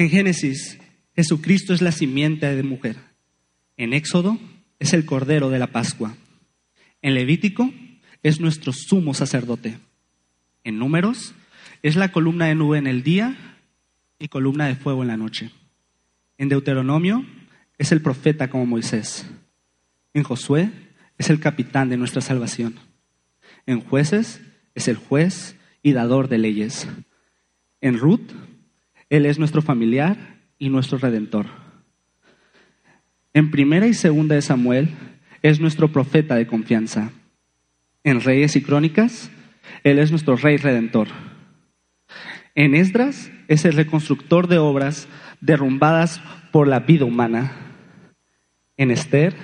En Génesis, Jesucristo es la simiente de mujer. En Éxodo, es el Cordero de la Pascua. En Levítico, es nuestro sumo sacerdote. En Números, es la columna de nube en el día y columna de fuego en la noche. En Deuteronomio, es el profeta como Moisés. En Josué, es el capitán de nuestra salvación. En Jueces, es el juez y dador de leyes. En Ruth, Él es nuestro familiar y nuestro redentor. En primera y segunda de Samuel, es nuestro profeta de confianza. En Reyes y Crónicas, Él es nuestro Rey Redentor. En Esdras, es el reconstructor de obras derrumbadas por la vida humana. En Esther,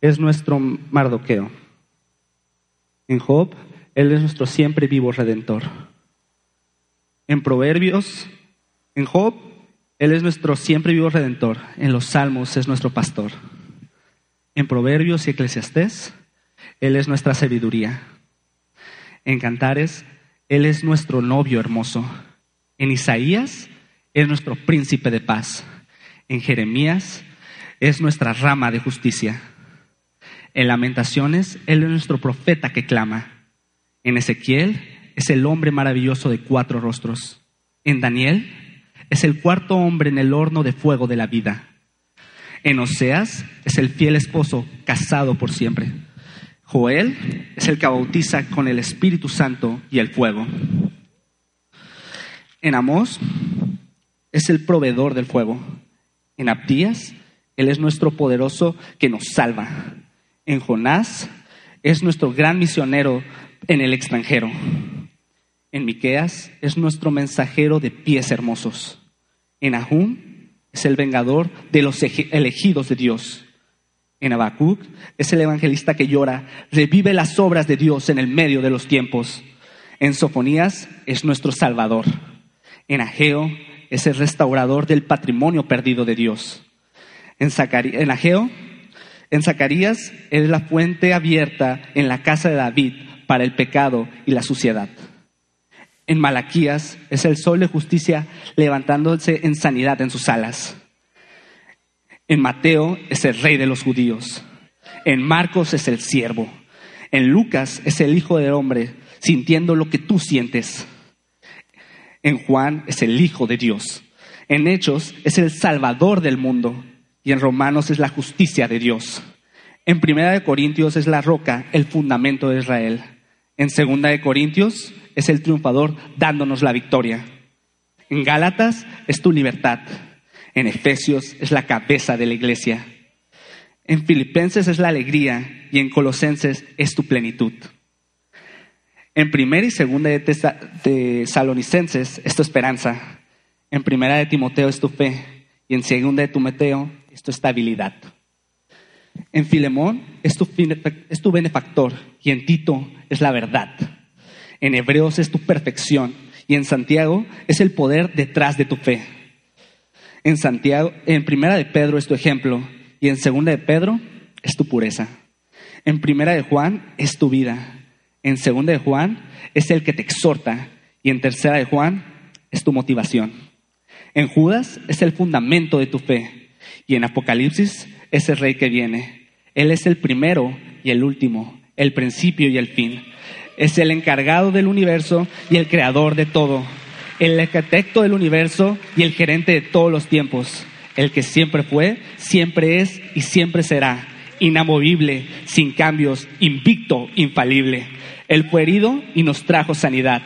es nuestro Mardoqueo. En Job, Él es nuestro siempre vivo Redentor. En Proverbios, en Job, Él es nuestro siempre vivo Redentor. En los Salmos es nuestro pastor. En Proverbios y Eclesiastés, Él es nuestra sabiduría. En Cantares, Él es nuestro novio hermoso. En Isaías, es nuestro príncipe de paz. En Jeremías, es nuestra rama de justicia. En Lamentaciones, Él es nuestro profeta que clama. En Ezequiel, es el hombre maravilloso de cuatro rostros. En Daniel, es el cuarto hombre en el horno de fuego de la vida. En Oseas, es el fiel esposo casado por siempre. Joel es el que bautiza con el Espíritu Santo y el fuego. En Amós, es el proveedor del fuego. En Abdías, Él es nuestro poderoso que nos salva. En Jonás, es nuestro gran misionero en el extranjero. En Miqueas, es nuestro mensajero de pies hermosos. En Ahum, es el vengador de los elegidos de Dios. En Habacuc, es el evangelista que llora, revive las obras de Dios en el medio de los tiempos. En Sofonías, es nuestro salvador. En Ageo, es el restaurador del patrimonio perdido de Dios. En Ageo, en Zacarías, es la fuente abierta en la casa de David para el pecado y la suciedad. En Malaquías es el sol de justicia levantándose en sanidad en sus alas. En Mateo es el rey de los judíos. En Marcos es el siervo. En Lucas es el hijo del hombre sintiendo lo que tú sientes. En Juan es el hijo de Dios. En Hechos es el salvador del mundo. Y en Romanos es la justicia de Dios. En Primera de Corintios es la roca, el fundamento de Israel. En Segunda de Corintios es el triunfador dándonos la victoria. En Gálatas es tu libertad. En Efesios es la cabeza de la iglesia. En Filipenses es la alegría y en Colosenses es tu plenitud. En primera y segunda de Salonicenses es tu esperanza. En primera de Timoteo es tu fe y en segunda de Timoteo es tu estabilidad. En Filemón es tu benefactor y en Tito es la verdad. En Hebreos es tu perfección y en Santiago es el poder detrás de tu fe. En Santiago, en Primera de Pedro es tu ejemplo y en Segunda de Pedro es tu pureza. En Primera de Juan es tu vida. En Segunda de Juan es el que te exhorta y en Tercera de Juan es tu motivación. En Judas es el fundamento de tu fe y en Apocalipsis es el rey que viene. Él es el primero y el último, el principio y el fin es el encargado del universo y el creador de todo, el arquitecto del universo y el gerente de todos los tiempos, el que siempre fue, siempre es y siempre será, inamovible, sin cambios, invicto, infalible. Él fue herido y nos trajo sanidad.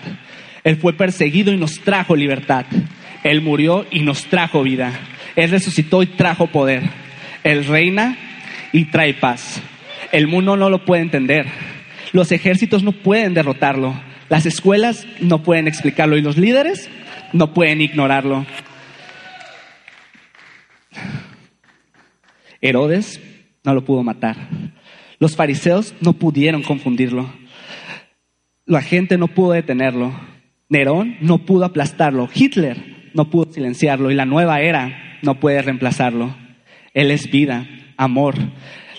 Él fue perseguido y nos trajo libertad. Él murió y nos trajo vida. Él resucitó y trajo poder. Él reina y trae paz. El mundo no lo puede entender los ejércitos no pueden derrotarlo. Las escuelas no pueden explicarlo y los líderes no pueden ignorarlo. Herodes no lo pudo matar. Los fariseos no pudieron confundirlo. La gente no pudo detenerlo. Nerón no pudo aplastarlo. Hitler no pudo silenciarlo. Y la nueva era no puede reemplazarlo. Él es vida, amor,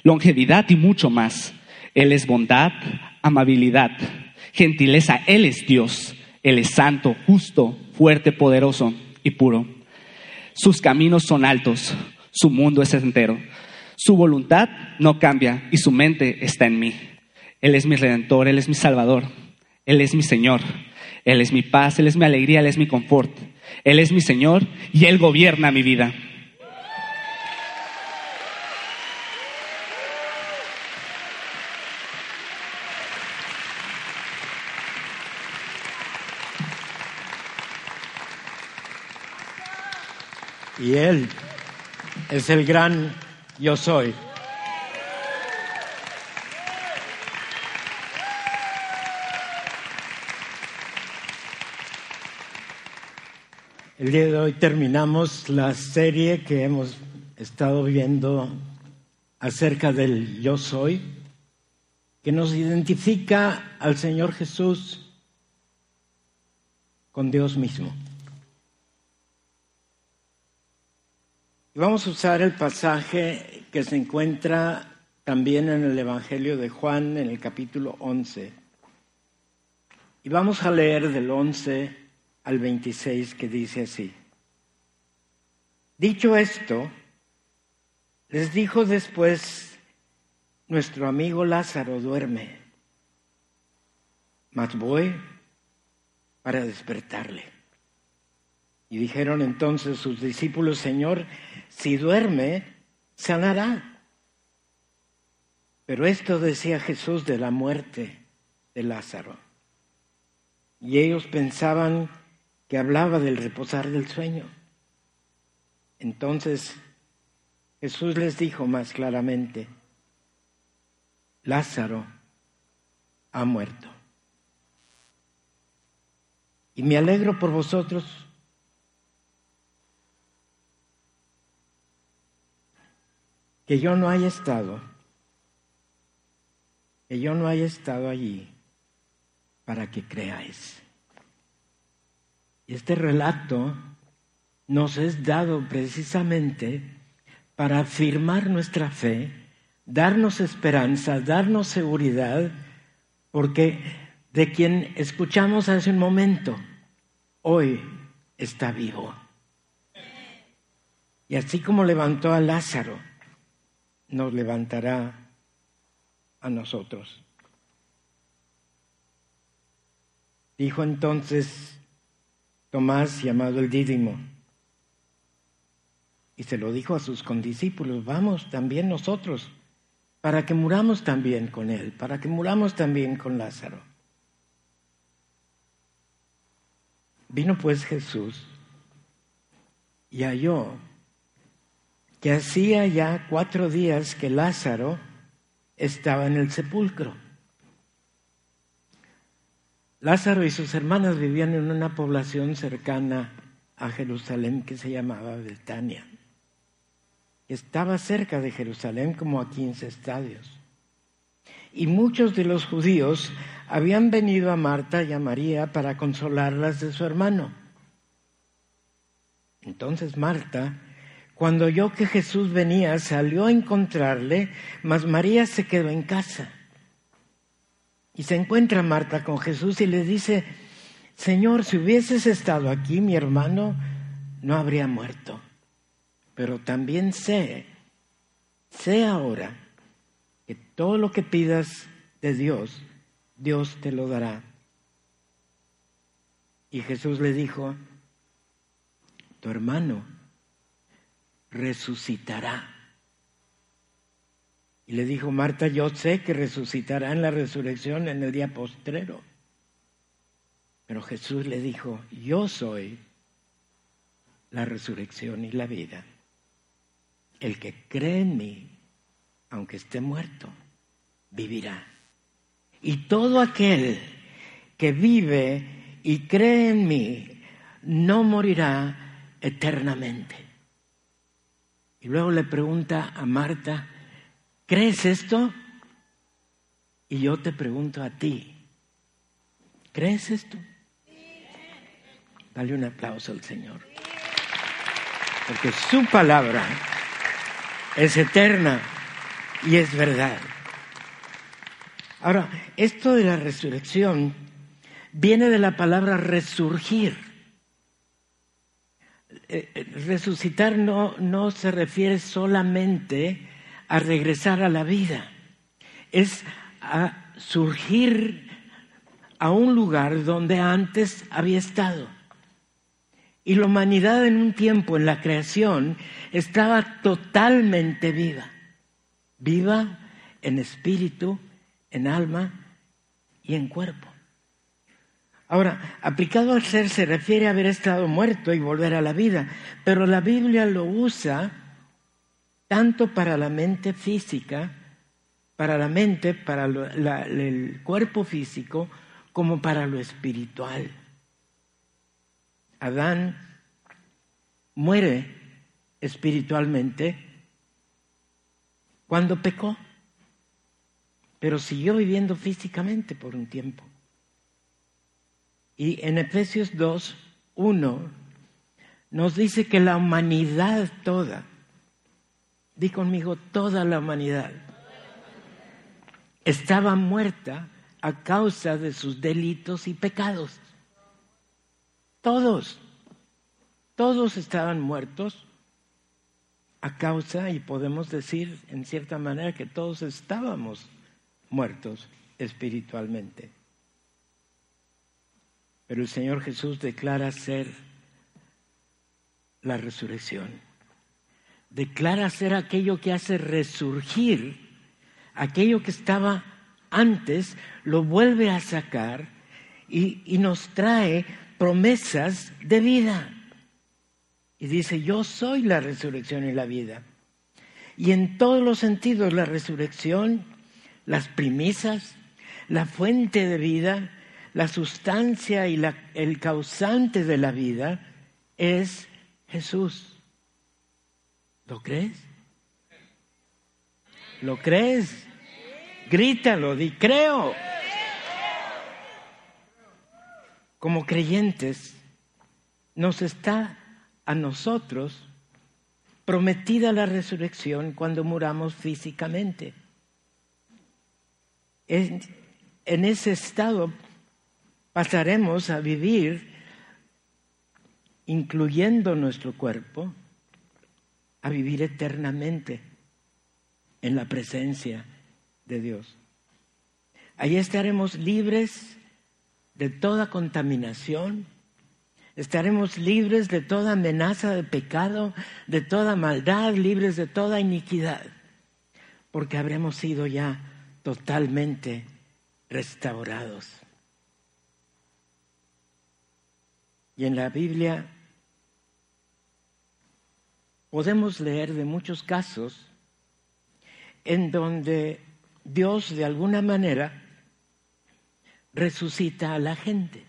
longevidad y mucho más. Él es bondad, amabilidad, gentileza. Él es Dios. Él es santo, justo, fuerte, poderoso y puro. Sus caminos son altos, su mundo es entero. Su voluntad no cambia y su mente está en mí. Él es mi redentor, Él es mi salvador, Él es mi Señor, Él es mi paz, Él es mi alegría, Él es mi confort. Él es mi Señor y Él gobierna mi vida. Y Él es el gran yo soy. El día de hoy terminamos la serie que hemos estado viendo acerca del yo soy, que nos identifica al Señor Jesús con Dios mismo. Y vamos a usar el pasaje que se encuentra también en el Evangelio de Juan, en el capítulo 11. Y vamos a leer del 11 al 26 que dice así. Dicho esto, les dijo después, nuestro amigo Lázaro duerme, mas voy para despertarle. Y dijeron entonces sus discípulos, Señor, si duerme, sanará. Pero esto decía Jesús de la muerte de Lázaro. Y ellos pensaban que hablaba del reposar del sueño. Entonces Jesús les dijo más claramente, Lázaro ha muerto. Y me alegro por vosotros que yo no haya estado, que yo no haya estado allí para que creáis. Y este relato nos es dado precisamente para afirmar nuestra fe, darnos esperanza, darnos seguridad, porque de quien escuchamos hace un momento, hoy está vivo. Y así como levantó a Lázaro, nos levantará a nosotros. Dijo entonces Tomás, llamado el Dídimo, y se lo dijo a sus condiscípulos, vamos también nosotros, para que muramos también con él, para que muramos también con Lázaro. Vino pues Jesús y halló que hacía ya cuatro días que Lázaro estaba en el sepulcro. Lázaro y sus hermanas vivían en una población cercana a Jerusalén que se llamaba Betania. Estaba cerca de Jerusalén como a 15 estadios. Y muchos de los judíos habían venido a Marta y a María para consolarlas de su hermano. Entonces Marta cuando oyó que Jesús venía, salió a encontrarle, mas María se quedó en casa. Y se encuentra Marta con Jesús y le dice, Señor, si hubieses estado aquí, mi hermano no habría muerto. Pero también sé, sé ahora que todo lo que pidas de Dios, Dios te lo dará. Y Jesús le dijo, tu hermano resucitará. Y le dijo Marta, yo sé que resucitará en la resurrección en el día postrero. Pero Jesús le dijo, yo soy la resurrección y la vida. El que cree en mí, aunque esté muerto, vivirá. Y todo aquel que vive y cree en mí, no morirá eternamente. Y luego le pregunta a Marta, ¿crees esto? Y yo te pregunto a ti, ¿crees esto? Dale un aplauso al Señor. Porque su palabra es eterna y es verdad. Ahora, esto de la resurrección viene de la palabra resurgir. Eh, resucitar no, no se refiere solamente a regresar a la vida, es a surgir a un lugar donde antes había estado. Y la humanidad en un tiempo, en la creación, estaba totalmente viva. Viva en espíritu, en alma y en cuerpo. Ahora, aplicado al ser se refiere a haber estado muerto y volver a la vida, pero la Biblia lo usa tanto para la mente física, para la mente, para el cuerpo físico, como para lo espiritual. Adán muere espiritualmente cuando pecó, pero siguió viviendo físicamente por un tiempo. Y en Efesios 2, 1, nos dice que la humanidad toda, di conmigo, toda la humanidad, estaba muerta a causa de sus delitos y pecados. Todos, todos estaban muertos a causa, y podemos decir en cierta manera que todos estábamos muertos espiritualmente. Pero el Señor Jesús declara ser la resurrección. Declara ser aquello que hace resurgir, aquello que estaba antes, lo vuelve a sacar y, y nos trae promesas de vida. Y dice, yo soy la resurrección y la vida. Y en todos los sentidos la resurrección, las primisas, la fuente de vida, la sustancia y el causante de la vida es Jesús. ¿Lo crees? ¿Lo crees? Grítalo, di creo. Como creyentes, nos está a nosotros prometida la resurrección cuando muramos físicamente. En, ese estado pasaremos a vivir, incluyendo nuestro cuerpo, a vivir eternamente en la presencia de Dios. Allí estaremos libres de toda contaminación, estaremos libres de toda amenaza de pecado, de toda maldad, libres de toda iniquidad, porque habremos sido ya totalmente restaurados. Y en la Biblia podemos leer de muchos casos en donde Dios de alguna manera resucita a la gente.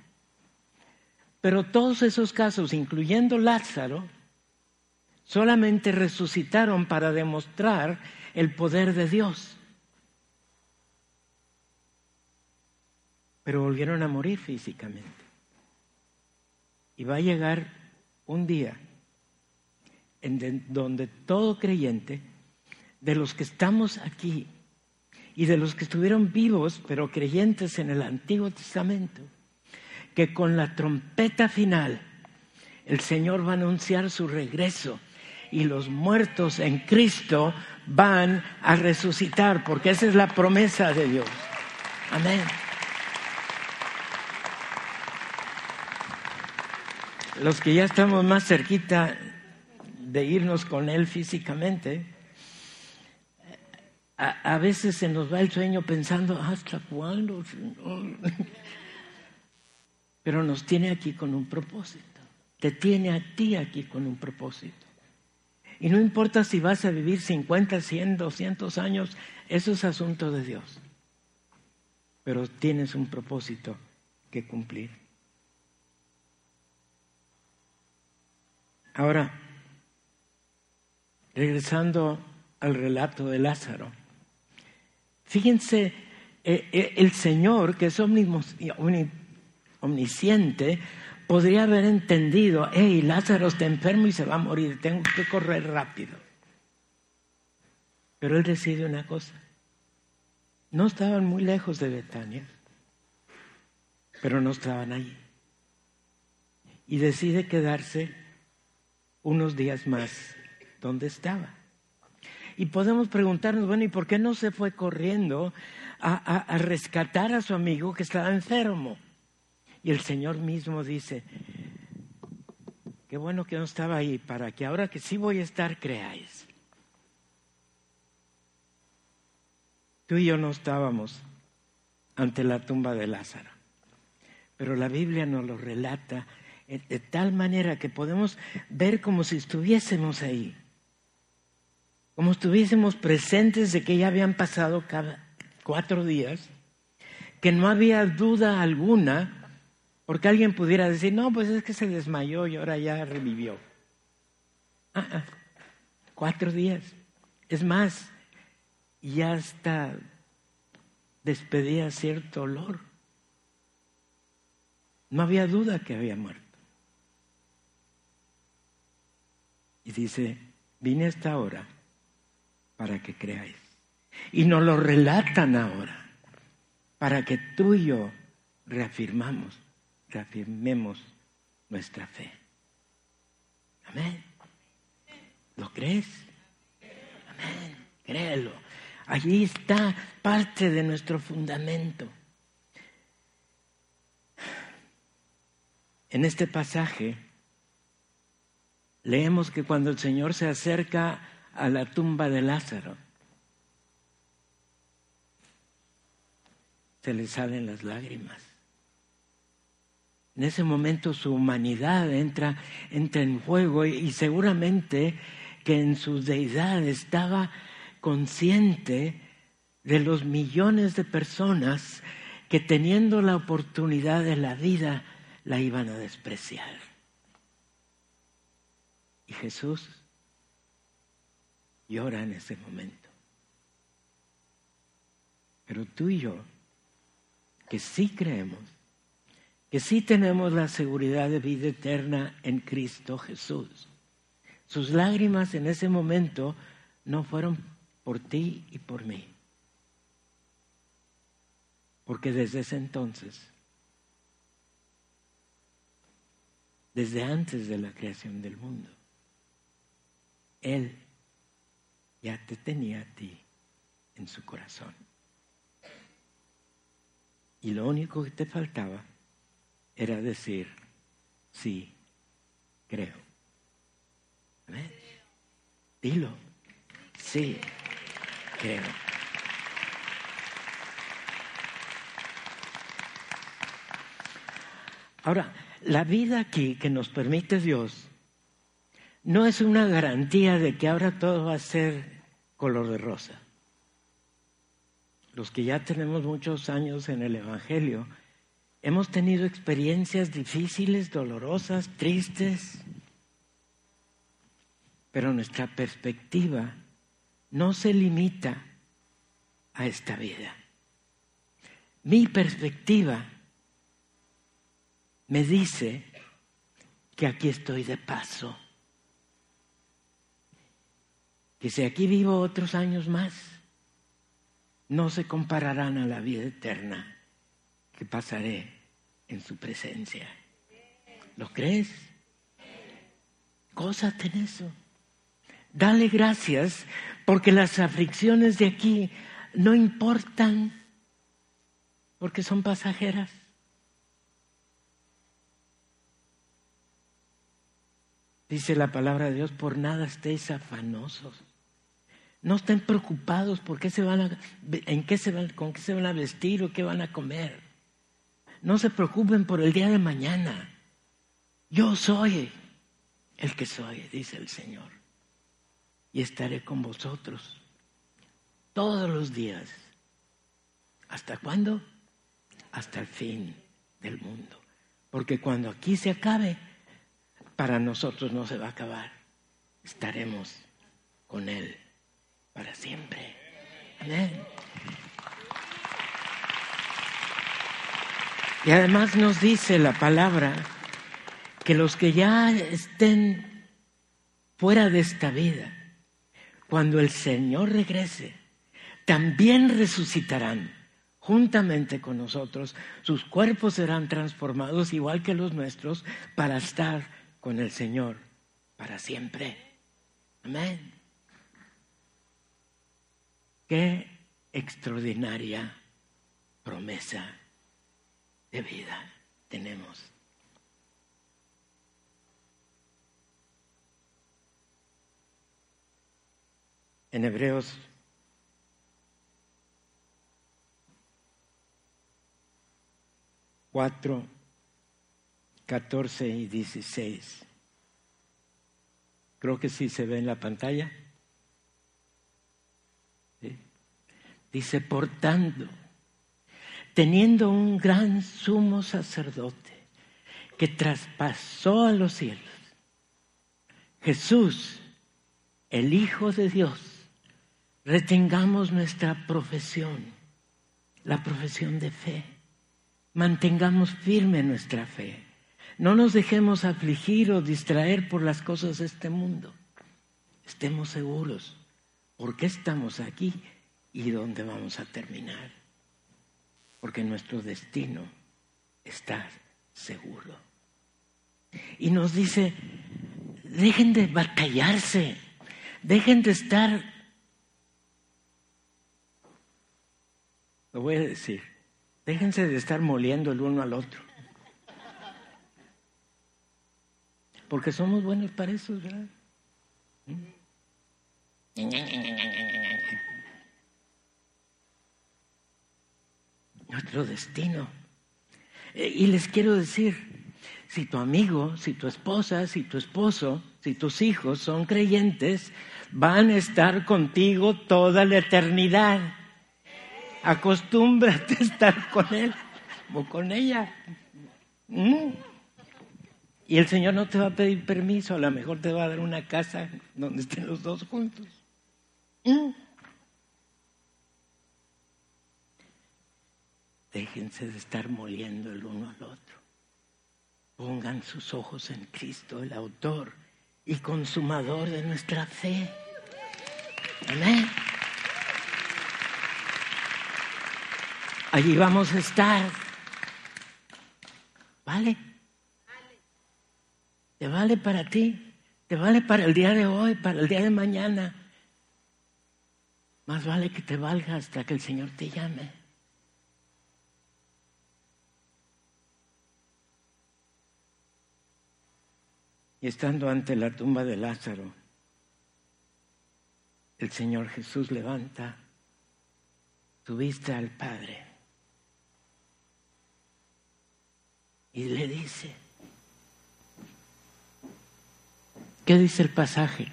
Pero todos esos casos, incluyendo Lázaro, solamente resucitaron para demostrar el poder de Dios. Pero volvieron a morir físicamente. Y va a llegar un día en donde todo creyente, de los que estamos aquí y de los que estuvieron vivos, pero creyentes en el Antiguo Testamento, que con la trompeta final el Señor va a anunciar su regreso y los muertos en Cristo van a resucitar, porque esa es la promesa de Dios. Amén. Los que ya estamos más cerquita de irnos con Él físicamente, a, veces se nos va el sueño pensando, ¿hasta cuándo? Pero nos tiene aquí con un propósito. Te tiene a ti aquí con un propósito. Y no importa si vas a vivir 50, 100, 200 años, eso es asunto de Dios. Pero tienes un propósito que cumplir. Ahora, regresando al relato de Lázaro, fíjense, eh, eh, el Señor, que es omnisciente, podría haber entendido, hey, Lázaro está enfermo y se va a morir, tengo que correr rápido. Pero él decide una cosa, no estaban muy lejos de Betania, pero no estaban allí. Y decide quedarse unos días más donde estaba. Y podemos preguntarnos, bueno, ¿y por qué no se fue corriendo a, rescatar a su amigo que estaba enfermo? Y el Señor mismo dice, qué bueno que no estaba ahí, para que ahora que sí voy a estar, creáis. Tú y yo no estábamos ante la tumba de Lázaro, pero la Biblia nos lo relata de tal manera que podemos ver como si estuviésemos ahí como estuviésemos presentes de que ya habían pasado cada cuatro días, que no había duda alguna, porque alguien pudiera decir, no, pues es que se desmayó y ahora ya revivió. Ah, ah, cuatro días. Es más, ya hasta despedía cierto olor. No había duda que había muerto. Y dice, vine a esta hora para que creáis. Y nos lo relatan ahora, para que tú y yo reafirmamos, reafirmemos nuestra fe. Amén. ¿Lo crees? Amén. Créelo. Allí está parte de nuestro fundamento. En este pasaje leemos que cuando el Señor se acerca a la tumba de Lázaro. Se le salen las lágrimas. En ese momento su humanidad entra, entra en juego y, seguramente que en su deidad estaba consciente de los millones de personas que teniendo la oportunidad de la vida la iban a despreciar. Y Jesús llora en ese momento. Pero tú y yo, que sí creemos, que sí tenemos la seguridad de vida eterna en Cristo Jesús, sus lágrimas en ese momento no fueron por ti y por mí. Porque desde ese entonces, desde antes de la creación del mundo, Él ya te tenía a ti en su corazón. Y lo único que te faltaba era decir, sí, creo. ¿Ves? Dilo, sí, creo. Ahora, la vida aquí que nos permite Dios no es una garantía de que ahora todo va a ser color de rosa. Los que ya tenemos muchos años en el Evangelio, hemos tenido experiencias difíciles, dolorosas, tristes, pero nuestra perspectiva no se limita a esta vida. Mi perspectiva me dice que aquí estoy de paso que si aquí vivo otros años más, no se compararán a la vida eterna que pasaré en su presencia. ¿Lo crees? Gózate en eso. Dale gracias porque las aflicciones de aquí no importan porque son pasajeras. Dice la palabra de Dios, por nada estéis afanosos. No estén preocupados por qué se van a, en qué se van, con qué se van a vestir o qué van a comer. No se preocupen por el día de mañana. Yo soy el que soy, dice el Señor. Y estaré con vosotros todos los días. ¿Hasta cuándo? Hasta el fin del mundo. Porque cuando aquí se acabe, para nosotros no se va a acabar. Estaremos con Él para siempre. Amén. Y además nos dice la palabra que los que ya estén fuera de esta vida, cuando el Señor regrese, también resucitarán juntamente con nosotros. Sus cuerpos serán transformados igual que los nuestros para estar con el Señor para siempre. Amén. Qué extraordinaria promesa de vida tenemos. En Hebreos cuatro, catorce y dieciséis. Creo que sí se ve en la pantalla. Dice, por teniendo un gran sumo sacerdote que traspasó a los cielos, Jesús, el Hijo de Dios, retengamos nuestra profesión, la profesión de fe. Mantengamos firme nuestra fe. No nos dejemos afligir o distraer por las cosas de este mundo. Estemos seguros. ¿Por qué estamos aquí y dónde vamos a terminar? Porque nuestro destino está seguro. Y nos dice, dejen de batallarse, dejen de estar, lo voy a decir, déjense de estar moliendo el uno al otro. Porque somos buenos para eso. Destino. Eh, y les quiero decir, si tu amigo, si tu esposa, si tu esposo, si tus hijos son creyentes, van a estar contigo toda la eternidad. Acostúmbrate a estar con él o con ella. ¿Mm? Y el Señor no te va a pedir permiso, a lo mejor te va a dar una casa donde estén los dos juntos. ¿Mm? Déjense de estar moliendo el uno al otro. Pongan sus ojos en Cristo, el autor y consumador de nuestra fe. Amén. Allí vamos a estar. ¿Vale? Te vale para ti, te vale para el día de hoy, para el día de mañana. Más vale que te valga hasta que el Señor te llame. Estando ante la tumba de Lázaro, el Señor Jesús levanta su vista al Padre y le dice, ¿Qué dice el pasaje?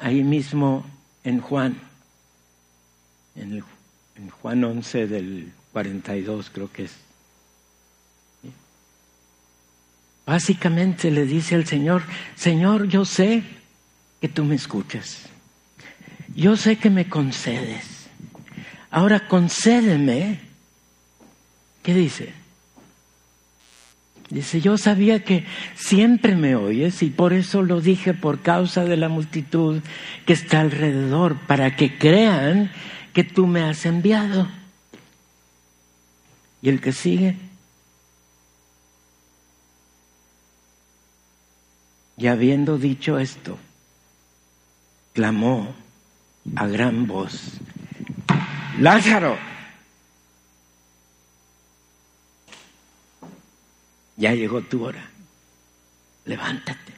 Ahí mismo en Juan, en, Juan 11 del 42 creo que es. Básicamente le dice al Señor, Señor, yo sé que tú me escuchas. Yo sé que me concedes. Ahora concédeme. ¿Qué dice? Dice, yo sabía que siempre me oyes y por eso lo dije por causa de la multitud que está alrededor, para que crean que tú me has enviado. Y el que sigue, y habiendo dicho esto, clamó a gran voz, Lázaro, ya llegó tu hora, levántate.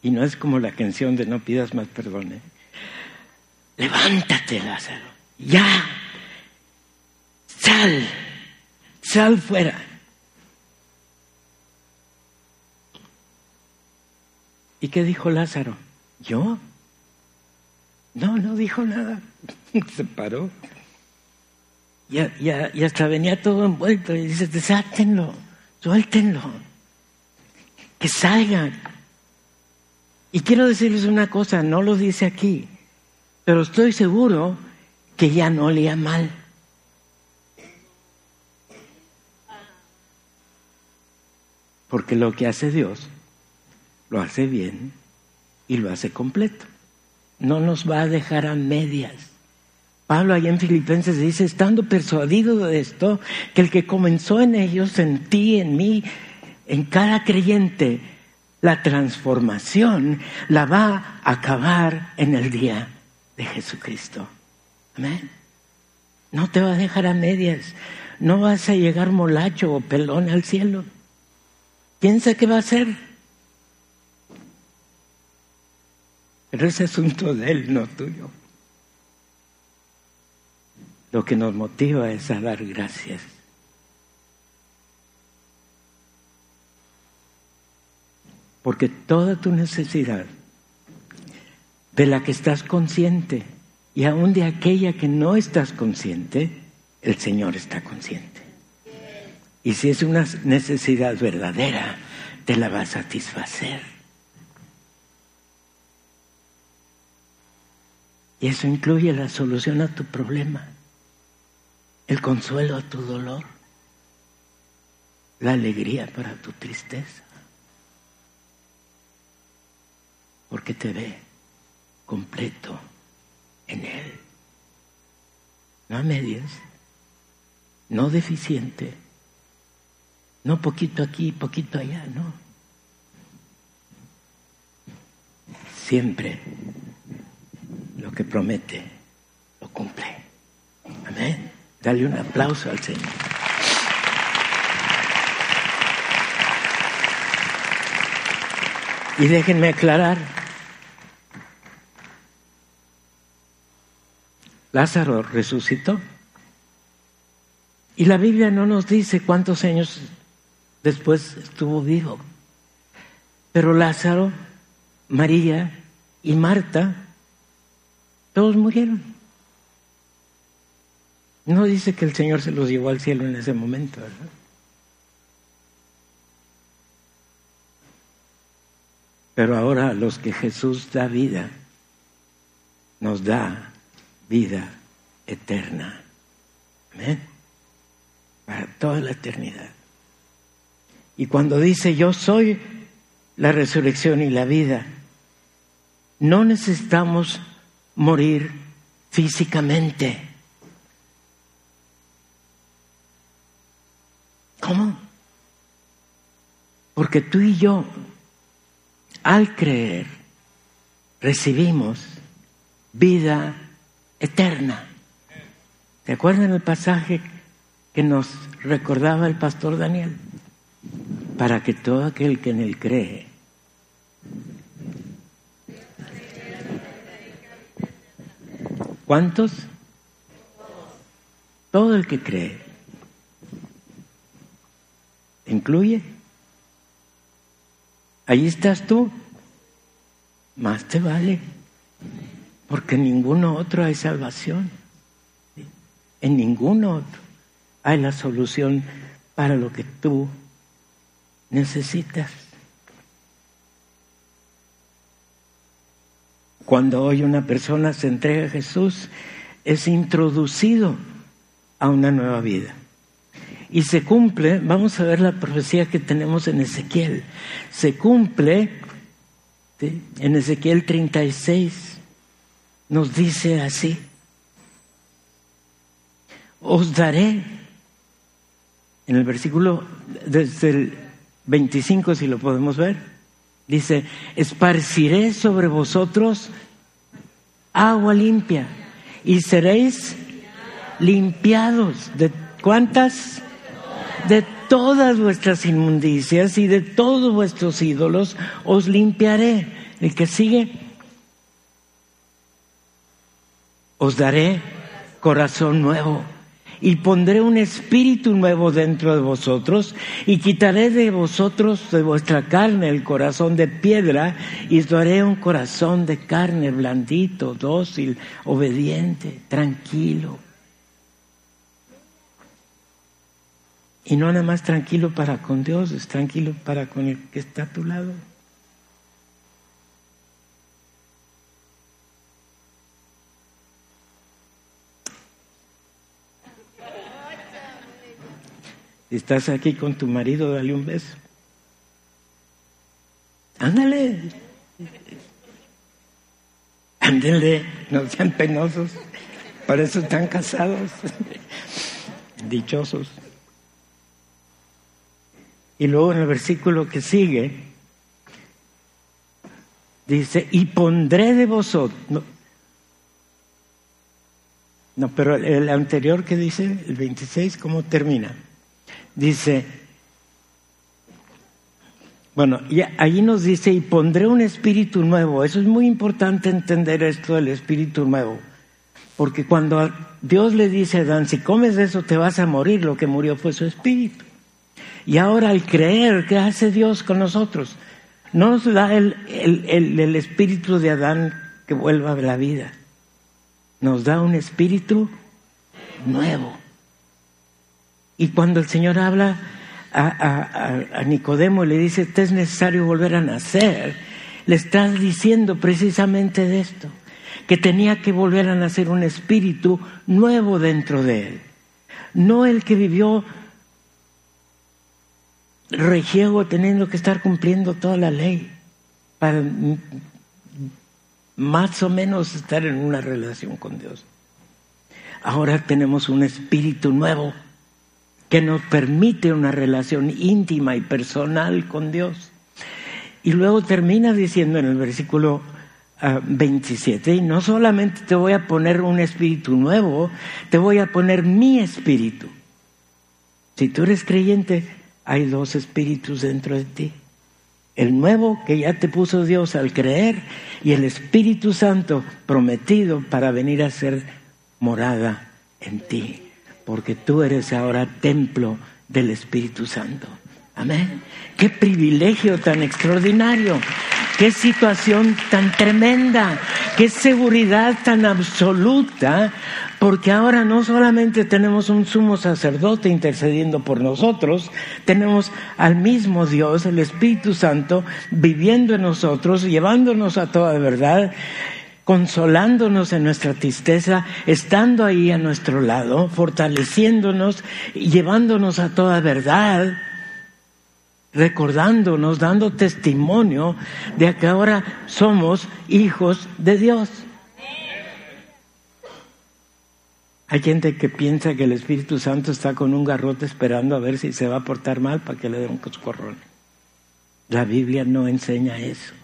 Y no es como la canción de no pidas más perdón. ¿eh? Levántate, Lázaro, ya, sal, sal fuera. ¿Y qué dijo Lázaro? ¿Yo? No, no dijo nada. Se paró y, hasta venía todo envuelto y dice, desátenlo, suéltenlo, que salgan. Y quiero decirles una cosa, no lo dice aquí, pero estoy seguro que ya no leía mal. Porque lo que hace Dios, lo hace bien y lo hace completo. No nos va a dejar a medias. Pablo allá en Filipenses dice, estando persuadido de esto, que el que comenzó en ellos, en ti, en mí, en cada creyente, la transformación la va a acabar en el día de Jesucristo. Amén. No te va a dejar a medias. No vas a llegar molacho o pelón al cielo. Piensa qué va a hacer. Pero ese asunto de él, no tuyo. Lo que nos motiva es a dar gracias. Porque toda tu necesidad de la que estás consciente y aún de aquella que no estás consciente, el Señor está consciente. Y si es una necesidad verdadera, te la va a satisfacer. Y eso incluye la solución a tu problema el consuelo a tu dolor, la alegría para tu tristeza, porque te ve completo en Él, no a medias, no deficiente, no poquito aquí, poquito allá, no. Siempre lo que promete lo cumple. Amén. Dale un aplauso al Señor. Y déjenme aclarar. Lázaro resucitó. Y la Biblia no nos dice cuántos años después estuvo vivo. Pero Lázaro, María y Marta, todos murieron. No dice que el Señor se los llevó al cielo en ese momento, ¿verdad? Pero ahora a los que Jesús da vida, nos da vida eterna. Amén. Para toda la eternidad. Y cuando dice yo soy la resurrección y la vida, no necesitamos morir físicamente. ¿Cómo? Porque tú y yo, al creer, recibimos vida eterna. ¿Te acuerdan el pasaje que nos recordaba el pastor Daniel? Para que todo aquel que en él cree ¿Cuántos? Todo el que cree incluye. Ahí estás tú. Más te vale. Porque en ninguno otro hay salvación. En ninguno otro hay la solución para lo que tú necesitas. Cuando hoy una persona se entrega a Jesús, es introducido a una nueva vida. Y se cumple, vamos a ver la profecía que tenemos en Ezequiel. Se cumple en Ezequiel 36, nos dice así, os daré, en el versículo desde el 25 si lo podemos ver, dice, esparciré sobre vosotros agua limpia y seréis limpiados de cuántas de todas vuestras inmundicias y de todos vuestros ídolos os limpiaré. El que sigue, os daré corazón nuevo y pondré un espíritu nuevo dentro de vosotros y quitaré de vosotros, de vuestra carne, el corazón de piedra y os daré un corazón de carne blandito, dócil, obediente, tranquilo. Y no nada más tranquilo para con Dios, es tranquilo para con el que está a tu lado. Estás aquí con tu marido, dale un beso. Ándale. Ándale, no sean penosos. Para eso están casados. Dichosos. Y luego en el versículo que sigue, dice, y pondré de vosotros. No, no, pero el anterior que dice, el 26, ¿cómo termina? Dice, bueno, y ahí nos dice, y pondré un espíritu nuevo. Eso es muy importante entender esto del espíritu nuevo. Porque cuando Dios le dice a Adán, si comes eso te vas a morir, lo que murió fue su espíritu. Y ahora al creer, ¿qué hace Dios con nosotros? No nos da el, el espíritu de Adán que vuelva a la vida. Nos da un espíritu nuevo. Y cuando el Señor habla a, Nicodemo y le dice, te es necesario volver a nacer, le está diciendo precisamente de esto, que tenía que volver a nacer un espíritu nuevo dentro de él, no el que vivió regiego teniendo que estar cumpliendo toda la ley para más o menos estar en una relación con Dios. Ahora tenemos un espíritu nuevo que nos permite una relación íntima y personal con Dios. Y luego termina diciendo en el versículo 27, ah, y no solamente te voy a poner un espíritu nuevo, te voy a poner mi espíritu. Si tú eres creyente, hay dos espíritus dentro de ti. El nuevo que ya te puso Dios al creer y el Espíritu Santo prometido para venir a ser morada en ti porque tú eres ahora templo del Espíritu Santo. Amén. Qué privilegio tan extraordinario. Qué situación tan tremenda. Qué seguridad tan absoluta. Porque ahora no solamente tenemos un sumo sacerdote intercediendo por nosotros, tenemos al mismo Dios, el Espíritu Santo, viviendo en nosotros, llevándonos a toda verdad consolándonos en nuestra tristeza, estando ahí a nuestro lado, fortaleciéndonos llevándonos a toda verdad, recordándonos, dando testimonio de que ahora somos hijos de Dios. Hay gente que piensa que el Espíritu Santo está con un garrote esperando a ver si se va a portar mal para que le den un coscorrón. La Biblia no enseña eso.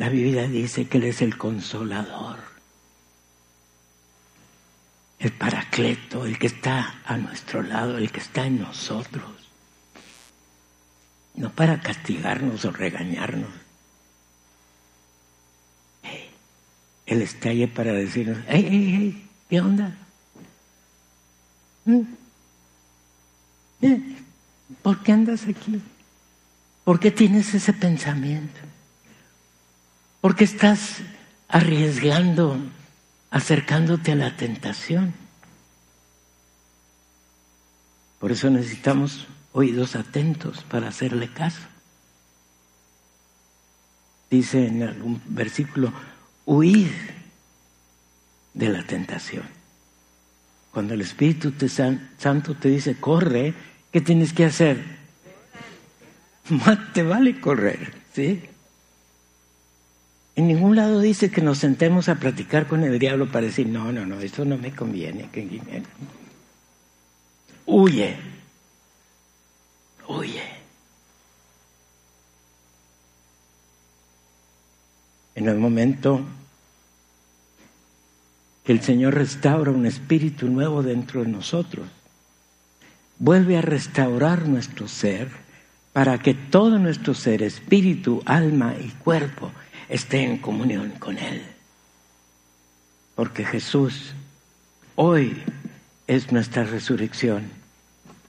La Biblia dice que Él es el consolador, el paracleto, el que está a nuestro lado, el que está en nosotros. No para castigarnos o regañarnos. Él está ahí para decirnos, hey, hey, hey, ¿qué onda? ¿Mm? ¿Eh? ¿Por qué andas aquí? ¿Por qué tienes ese pensamiento? Porque estás arriesgando, acercándote a la tentación. Por eso necesitamos oídos atentos para hacerle caso. Dice en algún versículo, huid de la tentación. Cuando el Espíritu Santo te dice, corre, ¿qué tienes que hacer? Más te vale correr, ¿sí? En ningún lado dice que nos sentemos a platicar con el diablo para decir, no, no, no, esto no me conviene. Huye, huye. En el momento que el Señor restaura un espíritu nuevo dentro de nosotros, vuelve a restaurar nuestro ser para que todo nuestro ser, espíritu, alma y cuerpo, esté en comunión con Él. Porque Jesús hoy es nuestra resurrección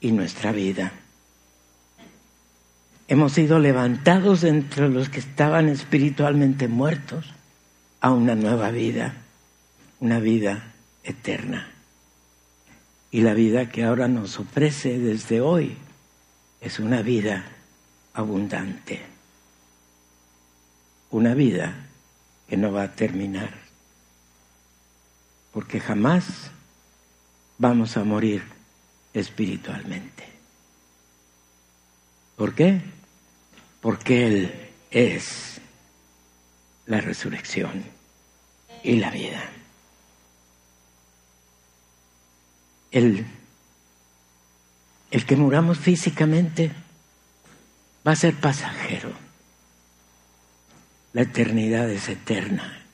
y nuestra vida. Hemos sido levantados entre los que estaban espiritualmente muertos a una nueva vida, una vida eterna. Y la vida que ahora nos ofrece desde hoy es una vida abundante una vida que no va a terminar, porque jamás vamos a morir espiritualmente. ¿Por qué? Porque Él es la resurrección y la vida. El, el que muramos físicamente va a ser pasajero La eternidad es eterna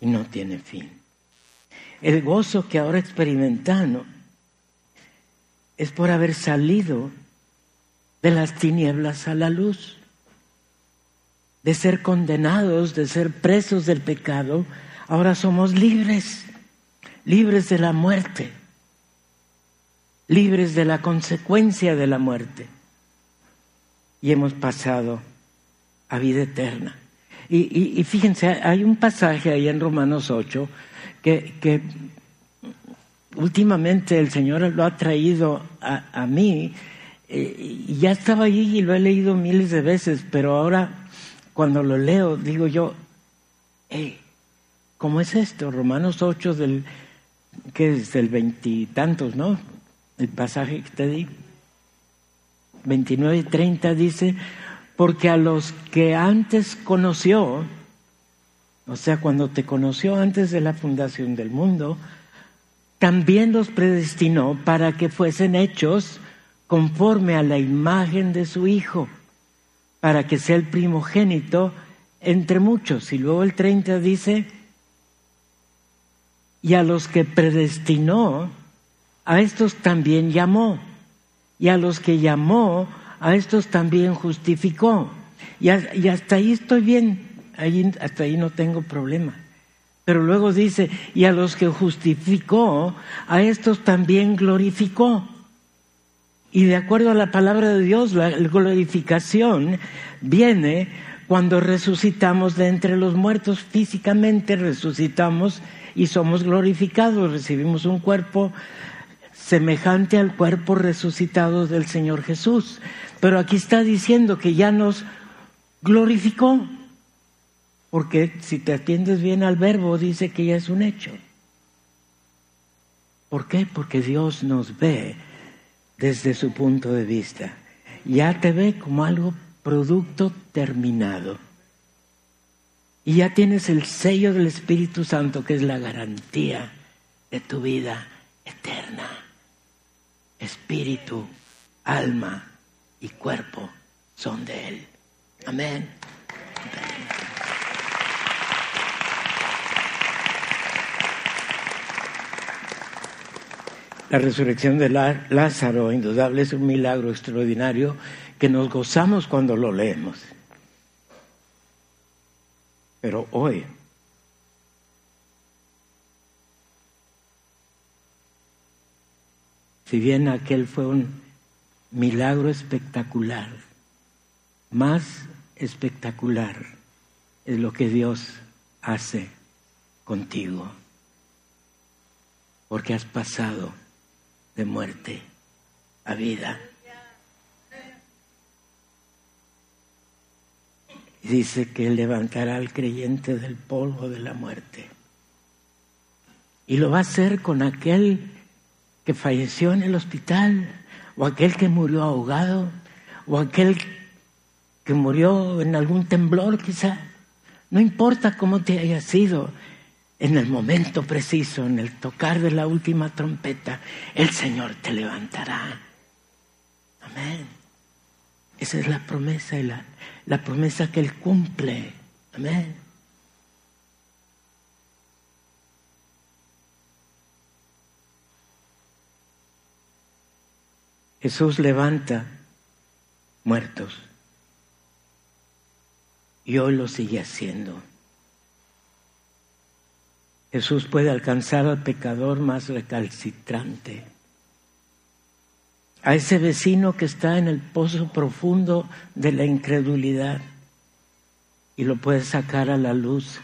y no tiene fin. El gozo que ahora experimentamos es por haber salido de las tinieblas a la luz, de ser condenados, de ser presos del pecado, ahora somos libres, libres de la muerte, libres de la consecuencia de la muerte. Y hemos pasado a vida eterna. Y, fíjense, hay un pasaje ahí en Romanos 8 que, últimamente el Señor lo ha traído a, mí. Eh, ya estaba ahí y lo he leído miles de veces, pero ahora cuando lo leo digo yo, hey, ¿cómo es esto? Romanos 8 del, que es del veintitantos, ¿no? El pasaje que te di. 29 y 30 dice, porque a los que antes conoció, o sea, cuando te conoció antes de la fundación del mundo, también los predestinó para que fuesen hechos conforme a la imagen de su Hijo, para que sea el primogénito entre muchos. Y luego el 30 dice, y a los que predestinó, a estos también llamó, y a los que llamó, a estos también justificó. Y, hasta ahí estoy bien, hasta ahí no tengo problema. Pero luego dice, y a los que justificó, a estos también glorificó. Y de acuerdo a la palabra de Dios, la glorificación viene cuando resucitamos de entre los muertos físicamente, resucitamos y somos glorificados, recibimos un cuerpo semejante al cuerpo resucitado del Señor Jesús. Pero aquí está diciendo que ya nos glorificó. Porque si te atiendes bien al verbo, dice que ya es un hecho. ¿Por qué? Porque Dios nos ve desde su punto de vista. Ya te ve como algo producto terminado. Y ya tienes el sello del Espíritu Santo, que es la garantía de tu vida eterna. Espíritu, alma y cuerpo son de Él. Amén. La resurrección de Lázaro, indudable, es un milagro extraordinario que nos gozamos cuando lo leemos. Pero hoy, si bien aquel fue un milagro espectacular, más espectacular es lo que Dios hace contigo, porque has pasado de muerte a vida. Dice que levantará al creyente del polvo de la muerte. Y lo va a hacer con aquel que falleció en el hospital, o aquel que murió ahogado, o aquel que murió en algún temblor quizá. No importa cómo te haya sido, en el momento preciso, en el tocar de la última trompeta, el Señor te levantará. Amén. Esa es la promesa y la, la promesa que Él cumple. Amén. Jesús levanta muertos y hoy lo sigue haciendo. Jesús puede alcanzar al pecador más recalcitrante, a ese vecino que está en el pozo profundo de la incredulidad y lo puede sacar a la luz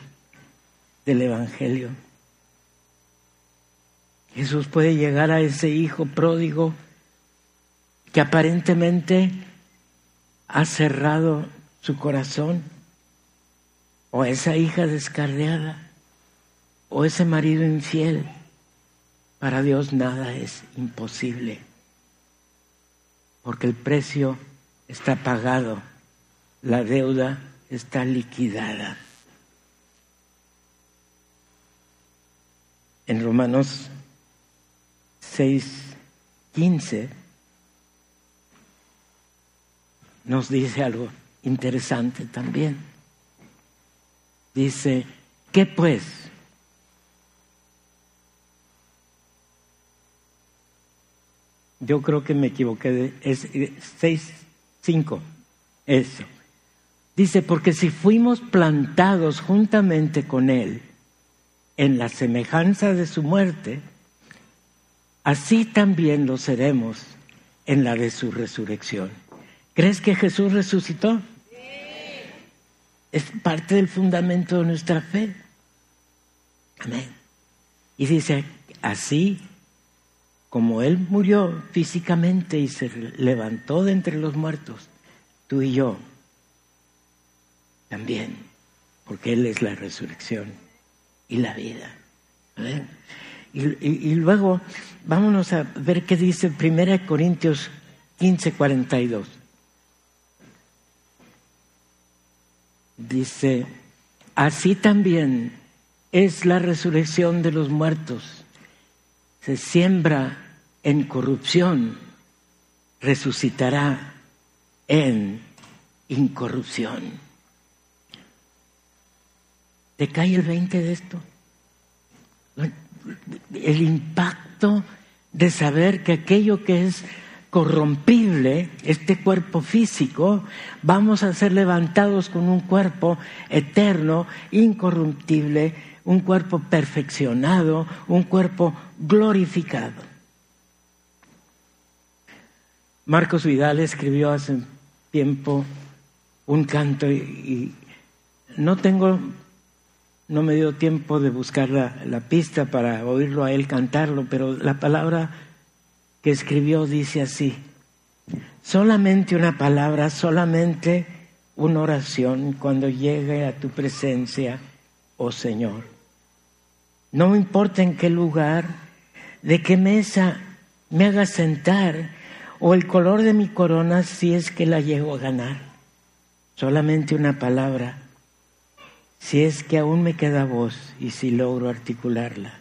del Evangelio. Jesús puede llegar a ese hijo pródigo que aparentemente ha cerrado su corazón, o esa hija descarriada o ese marido infiel, para Dios nada es imposible, porque el precio está pagado, la deuda está liquidada. En Romanos 6, 15 nos dice algo interesante también. Dice, ¿qué pues? Yo creo que me equivoqué, es 6, 5, eso. Dice, porque si fuimos plantados juntamente con Él en la semejanza de su muerte, así también lo seremos en la de su resurrección. ¿Crees que Jesús resucitó? Es parte del fundamento de nuestra fe. Amén. Y dice, así como Él murió físicamente y se levantó de entre los muertos, tú y yo también, porque Él es la resurrección y la vida. Y, luego vámonos a ver qué dice 1 Corintios 15, 42. Dice, así también es la resurrección de los muertos. Se siembra en corrupción, resucitará en incorrupción. ¿Te cae el 20 de esto? El impacto de saber que aquello que es corrompible, este cuerpo físico, vamos a ser levantados con un cuerpo eterno, incorruptible, un cuerpo perfeccionado, un cuerpo glorificado. Marcos Vidal escribió hace tiempo un canto y, no tengo, no me dio tiempo de buscar la pista para oírlo a él cantarlo, pero la palabra que escribió dice así, solamente una palabra, solamente una oración cuando llegue a tu presencia, oh Señor. No me importa en qué lugar, de qué mesa me haga sentar o el color de mi corona si es que la llego a ganar. Solamente una palabra, si es que aún me queda voz y si logro articularla.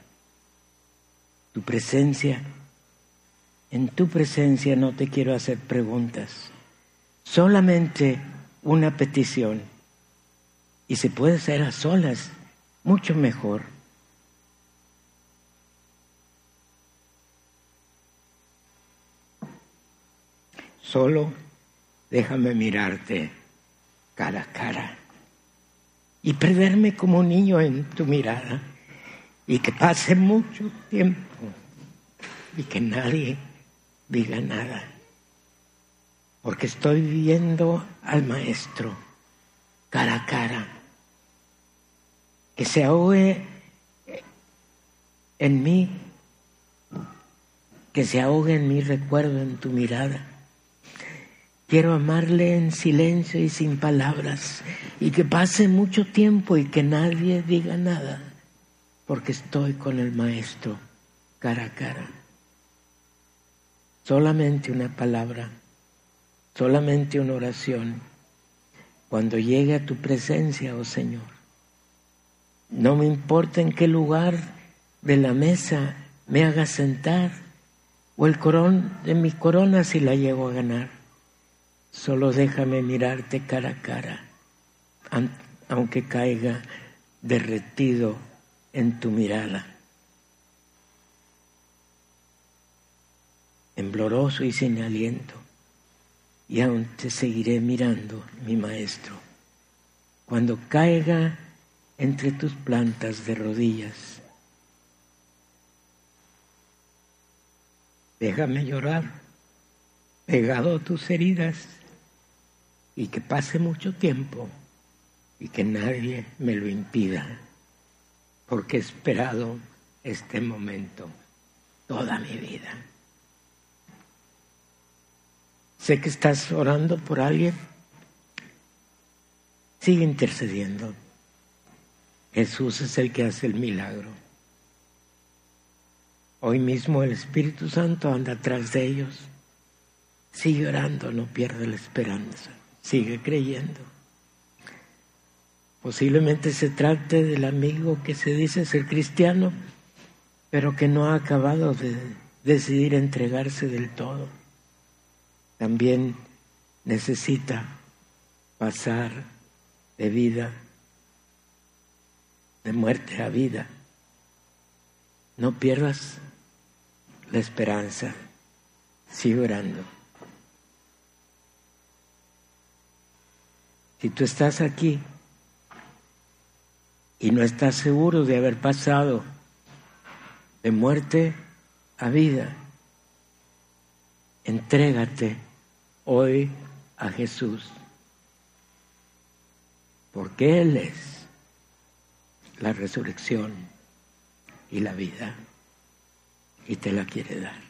Tu presencia en tu presencia no te quiero hacer preguntas, solamente una petición. Y se puede hacer a solas, mucho mejor. Solo déjame mirarte cara a cara y perderme como niño en tu mirada y que pase mucho tiempo y que nadie diga nada, porque estoy viendo al maestro cara a cara, que se ahogue en mí, que se ahogue en mi recuerdo, en tu mirada. Quiero amarle en silencio y sin palabras y que pase mucho tiempo y que nadie diga nada, porque estoy con el maestro cara a cara solamente una palabra, solamente una oración, cuando llegue a tu presencia, oh Señor. No me importa en qué lugar de la mesa me haga sentar o el corón de mi corona si la llego a ganar. Solo déjame mirarte cara a cara, aunque caiga derretido en tu mirada. Tembloroso y sin aliento, y aún te seguiré mirando, mi maestro, cuando caiga entre tus plantas de rodillas. Déjame llorar, pegado a tus heridas, y que pase mucho tiempo y que nadie me lo impida, porque he esperado este momento toda mi vida. Sé que estás orando por alguien. Sigue intercediendo. Jesús es el que hace el milagro. Hoy mismo el Espíritu Santo anda atrás de ellos. Sigue orando, no pierde la esperanza. Sigue creyendo. Posiblemente se trate del amigo que se dice ser cristiano, pero que no ha acabado de decidir entregarse del todo también necesita pasar de vida de muerte a vida. No pierdas la esperanza. Sigue orando. Si tú estás aquí y no estás seguro de haber pasado de muerte a vida, entrégate hoy a Jesús, porque Él es la resurrección y la vida y te la quiere dar.